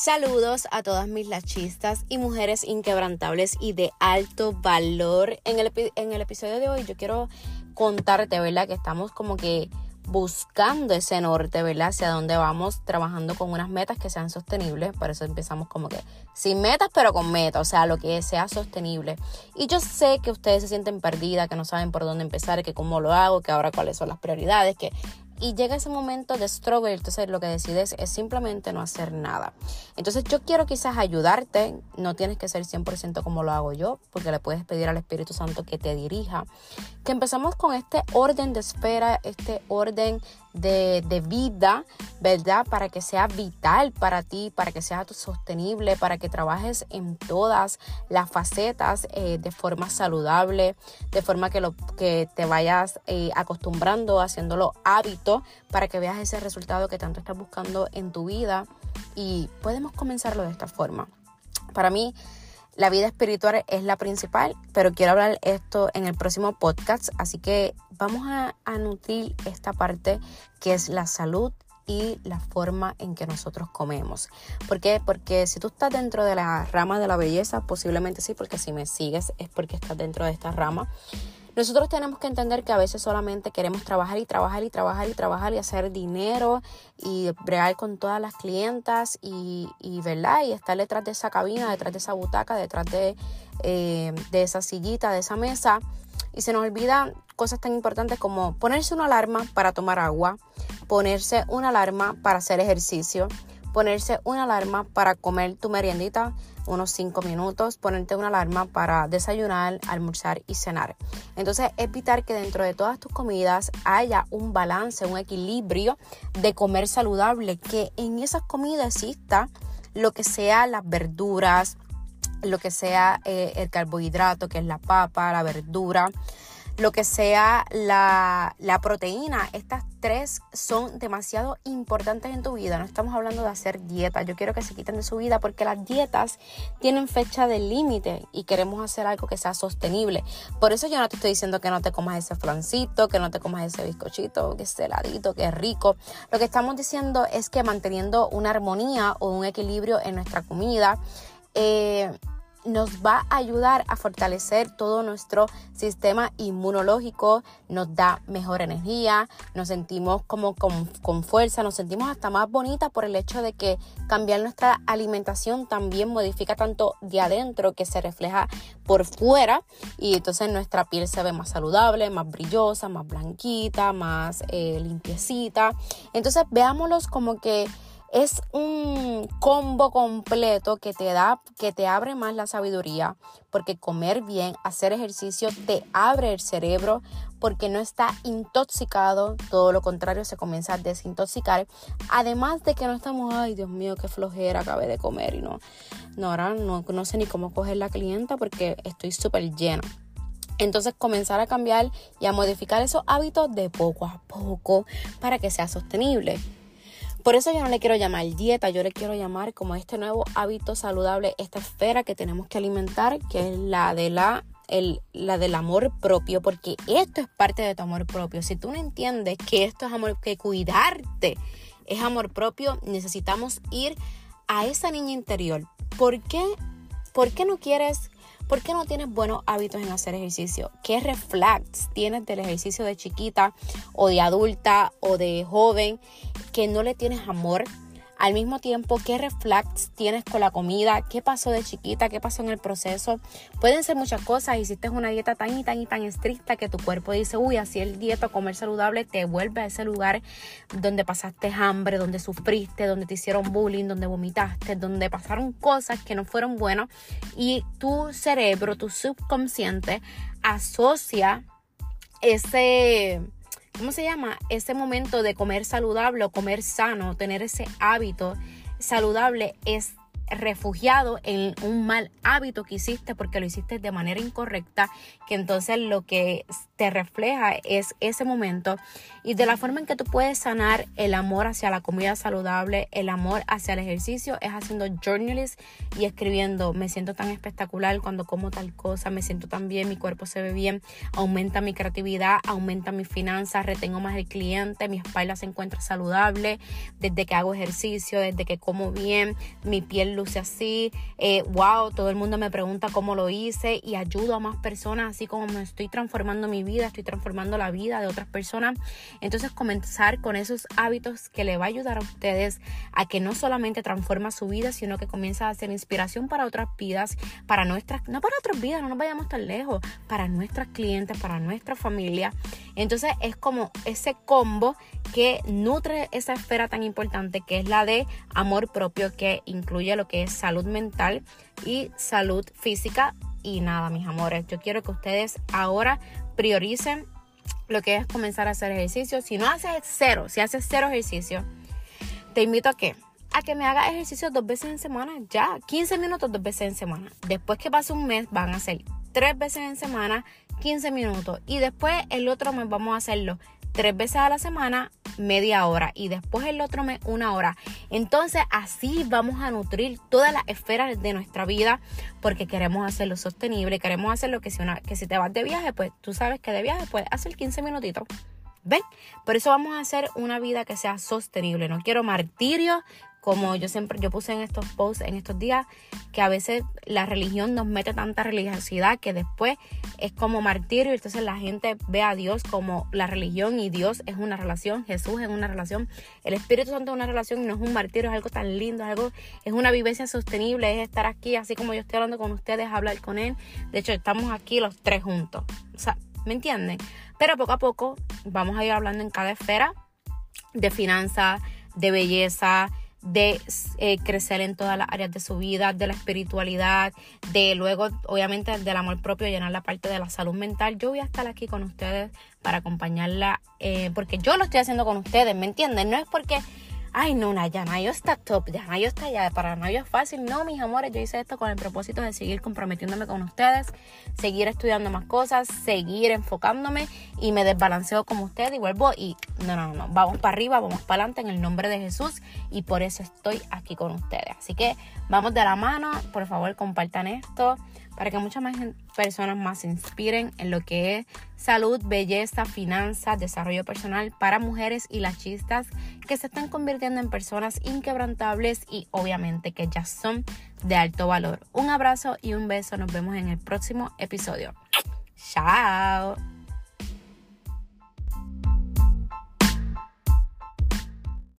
Saludos a todas mis lachistas y mujeres inquebrantables y de alto valor. En el, en el episodio de hoy yo quiero contarte, ¿verdad? Que estamos como que buscando ese norte, ¿verdad? Hacia dónde vamos, trabajando con unas metas que sean sostenibles. Por eso empezamos como que sin metas, pero con metas, o sea, lo que sea sostenible. Y yo sé que ustedes se sienten perdidas, que no saben por dónde empezar, que cómo lo hago, que ahora cuáles son las prioridades, que y llega ese momento de struggle, entonces lo que decides es simplemente no hacer nada. Entonces yo quiero quizás ayudarte, no tienes que ser 100% como lo hago yo, porque le puedes pedir al Espíritu Santo que te dirija. Que empezamos con este orden de espera, este orden de, vida, ¿verdad? Para que sea vital para ti, para que sea sostenible, para que trabajes en todas las facetas eh, de forma saludable, de forma que, lo, que te vayas eh, acostumbrando, haciéndolo hábito, para que veas ese resultado que tanto estás buscando en tu vida. Y podemos comenzarlo de esta forma. Para mí, la vida espiritual es la principal, pero quiero hablar esto en el próximo podcast, así que vamos a, nutrir esta parte que es la salud y la forma en que nosotros comemos. ¿Por qué? Porque si tú estás dentro de la rama de la belleza, posiblemente sí, porque si me sigues es porque estás dentro de esta rama. Nosotros tenemos que entender que a veces solamente queremos trabajar y trabajar y trabajar y trabajar y hacer dinero y bregar con todas las clientas y, y ¿verdad? Y estar detrás de esa cabina, detrás de esa butaca, detrás de, eh, de esa sillita, de esa mesa. Y se nos olvidan cosas tan importantes como ponerse una alarma para tomar agua, ponerse una alarma para hacer ejercicio, ponerse una alarma para comer tu meriendita unos 5 minutos, ponerte una alarma para desayunar, almorzar y cenar. Entonces, evitar que dentro de todas tus comidas haya un balance, un equilibrio de comer saludable, que en esas comidas exista lo que sea las verduras, lo que sea eh, el carbohidrato, que es la papa, la verdura, lo que sea la, proteína. Estas tres son demasiado importantes en tu vida. No estamos hablando de hacer dieta. Yo quiero que se quiten de su vida porque las dietas tienen fecha de límite y queremos hacer algo que sea sostenible. Por eso yo no te estoy diciendo que no te comas ese flancito, que no te comas ese bizcochito, que es heladito, que es rico. Lo que estamos diciendo es que manteniendo una armonía o un equilibrio en nuestra comida, eh, nos va a ayudar a fortalecer todo nuestro sistema inmunológico, nos da mejor energía, nos sentimos como con, fuerza, nos sentimos hasta más bonitas por el hecho de que cambiar nuestra alimentación también modifica tanto de adentro que se refleja por fuera y entonces nuestra piel se ve más saludable, más brillosa, más blanquita, más eh, limpiecita. Entonces veámoslos como que es un combo completo que te da, que te abre más la sabiduría, porque comer bien, hacer ejercicio te abre el cerebro, porque no está intoxicado, todo lo contrario, se comienza a desintoxicar. Además de que no estamos, ay Dios mío, qué flojera acabé de comer y no, no, ahora no, no sé ni cómo coger la clienta porque estoy súper llena. Entonces comenzar a cambiar y a modificar esos hábitos de poco a poco para que sea sostenible. Por eso yo no le quiero llamar dieta, yo le quiero llamar como este nuevo hábito saludable, esta esfera que tenemos que alimentar, que es la de la el, la del amor propio, porque esto es parte de tu amor propio. Si tú no entiendes que esto es amor, que cuidarte es amor propio, necesitamos ir a esa niña interior. ¿Por qué, ¿Por qué no quieres ¿Por qué no tienes buenos hábitos en hacer ejercicio? ¿Qué reflex tienes del ejercicio de chiquita o de adulta o de joven que no le tienes amor? Al mismo tiempo, ¿qué reflex tienes con la comida? ¿Qué pasó de chiquita? ¿Qué pasó en el proceso? Pueden ser muchas cosas. Hiciste una dieta tan y tan y tan estricta que tu cuerpo dice, uy, así el dieta, comer saludable, te vuelve a ese lugar donde pasaste hambre, donde sufriste, donde te hicieron bullying, donde vomitaste, donde pasaron cosas que no fueron buenas y tu cerebro, tu subconsciente asocia ese ¿cómo se llama? Ese momento de comer saludable o comer sano, tener ese hábito saludable es refugiado en un mal hábito que hiciste porque lo hiciste de manera incorrecta, que entonces lo que te refleja es ese momento. Y de la forma en que tú puedes sanar el amor hacia la comida saludable, el amor hacia el ejercicio, es haciendo journalist y escribiendo, me siento tan espectacular cuando como tal cosa, me siento tan bien, mi cuerpo se ve bien, aumenta mi creatividad, aumenta mis finanzas, retengo más el cliente, mi espalda se encuentra saludable, desde que hago ejercicio, desde que como bien, mi piel luce así, eh, wow, todo el mundo me pregunta cómo lo hice y ayudo a más personas, así como me estoy transformando mi vida, estoy transformando la vida de otras personas. Entonces comenzar con esos hábitos que le va a ayudar a ustedes a que no solamente transforma su vida, sino que comienza a ser inspiración para otras vidas, para nuestras, no para otras vidas, no nos vayamos tan lejos, para nuestras clientes, para nuestra familia. Entonces es como ese combo que nutre esa esfera tan importante que es la de amor propio que incluye lo que es salud mental y salud física. Y nada, mis amores, yo quiero que ustedes ahora prioricen lo que es comenzar a hacer ejercicio. Si no haces cero, si haces cero ejercicio, te invito a que a que me haga ejercicio dos veces en semana, ya, 15 minutos dos veces en semana. Después que pase un mes, van a hacer tres veces en semana, 15 minutos. Y después el otro mes vamos a hacerlo tres veces a la semana, media hora. Y después el otro mes, una hora. Entonces así vamos a nutrir todas las esferas de nuestra vida porque queremos hacerlo sostenible. Queremos hacerlo que si, una, que si te vas de viaje, pues tú sabes que de viaje puedes hacer 15 minutitos. ¿Ven? Por eso vamos a hacer una vida que sea sostenible. No quiero martirio, como yo siempre, yo puse en estos posts en estos días, que a veces la religión nos mete tanta religiosidad que después es como martirio, y entonces la gente ve a Dios como la religión y Dios es una relación, Jesús es una relación, el Espíritu Santo es una relación y no es un martirio, es algo tan lindo, es algo, es una vivencia sostenible, es estar aquí así como yo estoy hablando con ustedes, hablar con Él. De hecho, estamos aquí los tres juntos. O sea, ¿me entienden? Pero poco a poco vamos a ir hablando en cada esfera de finanzas, de belleza, de eh, crecer en todas las áreas de su vida, de la espiritualidad, de luego, obviamente, del amor propio, llenar la parte de la salud mental. Yo voy a estar aquí con ustedes para acompañarla, eh, porque yo lo estoy haciendo con ustedes, ¿me entienden? No es porque ay no, Yanayo está top, Yanayo está allá, para Yanayo es fácil. No, mis amores, yo hice esto con el propósito de seguir comprometiéndome con ustedes, seguir estudiando más cosas, seguir enfocándome y me desbalanceo como ustedes y vuelvo y no, no, no, vamos para arriba, vamos para adelante en el nombre de Jesús y por eso estoy aquí con ustedes. Así que vamos de la mano, por favor compartan esto para que muchas más personas más se inspiren en lo que es salud, belleza, finanzas, desarrollo personal para mujeres y lachistas que se están convirtiendo en personas inquebrantables y obviamente que ya son de alto valor. Un abrazo y un beso. Nos vemos en el próximo episodio. Chao.